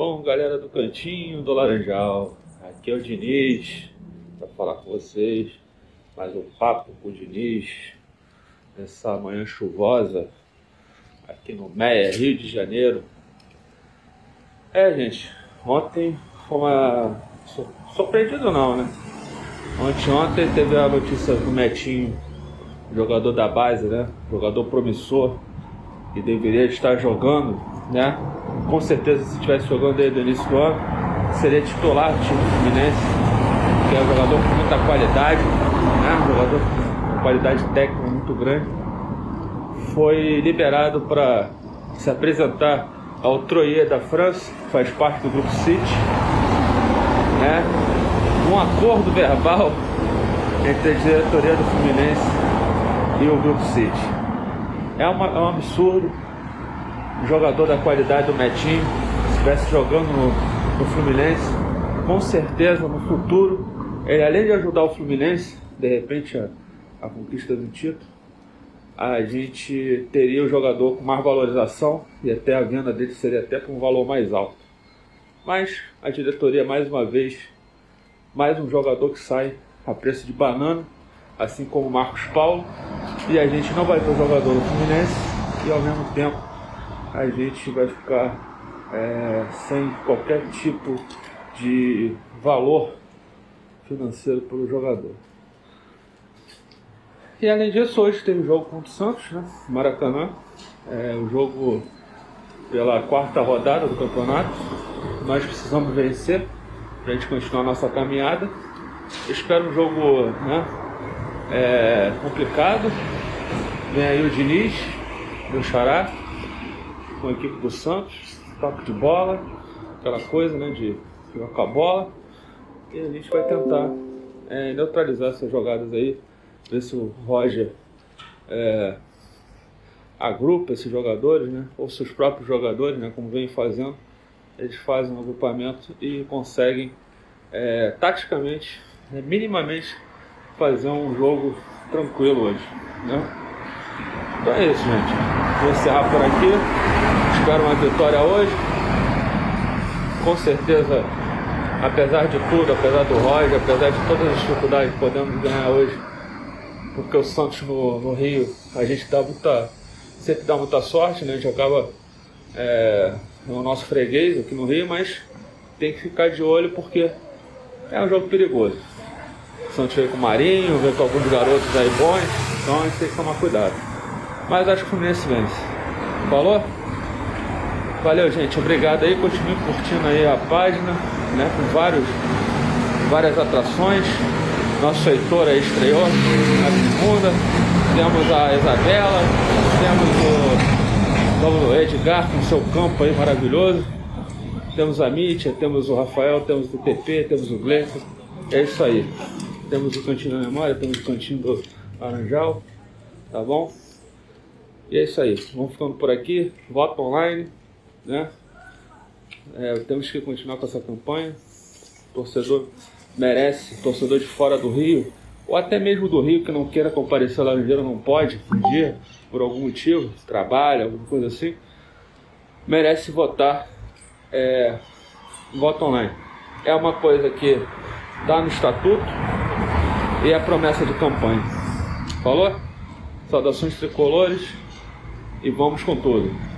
Bom, galera do Cantinho do Laranjal, aqui é o Diniz para falar com vocês. Mais um papo com o Diniz nessa manhã chuvosa aqui no Meia, Rio de Janeiro. É, gente, ontem foi uma. Surpreendido não, né? Ontem, ontem teve a notícia do Metinho, jogador da base, né? Jogador promissor, que deveria estar jogando, né? Com certeza, se estivesse jogando desde o início do ano, seria titular do time do Fluminense, que é um jogador com muita qualidade, né? Um jogador com qualidade técnica muito grande. Foi liberado para se apresentar ao Troyer da França, que faz parte do grupo City, né? Um acordo verbal entre a diretoria do Fluminense e o grupo City. É, uma, é um absurdo. Jogador da qualidade do Metinho, se estivesse jogando no, no Fluminense, com certeza no futuro, ele além de ajudar o Fluminense, de repente a, a conquista do título, a gente teria o jogador com mais valorização e até a venda dele seria até com um valor mais alto. Mas a diretoria, mais uma vez, mais um jogador que sai a preço de banana, assim como o Marcos Paulo, e a gente não vai ter o jogador do Fluminense e ao mesmo tempo a gente vai ficar é, sem qualquer tipo de valor financeiro pelo jogador. E além disso, hoje teve jogo contra o Santos, né? Maracanã. É, o jogo pela quarta rodada do campeonato. Nós precisamos vencer para a gente continuar a nossa caminhada. espero um jogo né, é, complicado. Vem aí o Diniz, meu xará, com a equipe do Santos, toque de bola, aquela coisa né, de jogar com a bola. E a gente vai tentar é, neutralizar essas jogadas aí ver se o Roger é, agrupa esses jogadores, né? ou seus próprios jogadores, né? como vem fazendo, eles fazem um agrupamento e conseguem é, taticamente, né? minimamente, fazer um jogo tranquilo hoje. Né? Então é isso, gente. Vou encerrar por aqui. Espero uma vitória hoje. Com certeza, apesar de tudo, apesar do Roger, apesar de todas as dificuldades, podemos ganhar hoje porque o Santos no, no Rio a gente dá muita, sempre dá muita sorte, né? A gente acaba é, no nosso freguês aqui no Rio, mas tem que ficar de olho porque é um jogo perigoso. O Santos veio com o Marinho, veio com alguns garotos aí bons, então a gente tem que tomar cuidado. Mas acho que o Fluminense vence. Falou? Valeu, gente. Obrigado aí. Continue curtindo aí a página, né? Com vários, várias atrações. Nosso Heitor aí estreou na segunda. Temos a Isabela, temos o, o Edgar com seu campo aí maravilhoso. Temos a Mítia, temos o Rafael, temos o PP, temos o Gleison. É isso aí. Temos o Cantinho da Memória, temos o Cantinho do Laranjal. Tá bom? E é isso aí. Vamos ficando por aqui. Voto online. Né? É, temos que continuar com essa campanha. Torcedor merece, torcedor de fora do Rio, ou até mesmo do Rio que não queira comparecer lá no Laranjeira, não pode um dia, por algum motivo, trabalho, alguma coisa assim, merece votar é, voto online. É uma coisa que está no estatuto e é promessa de campanha. Falou? Saudações tricolores e vamos com tudo.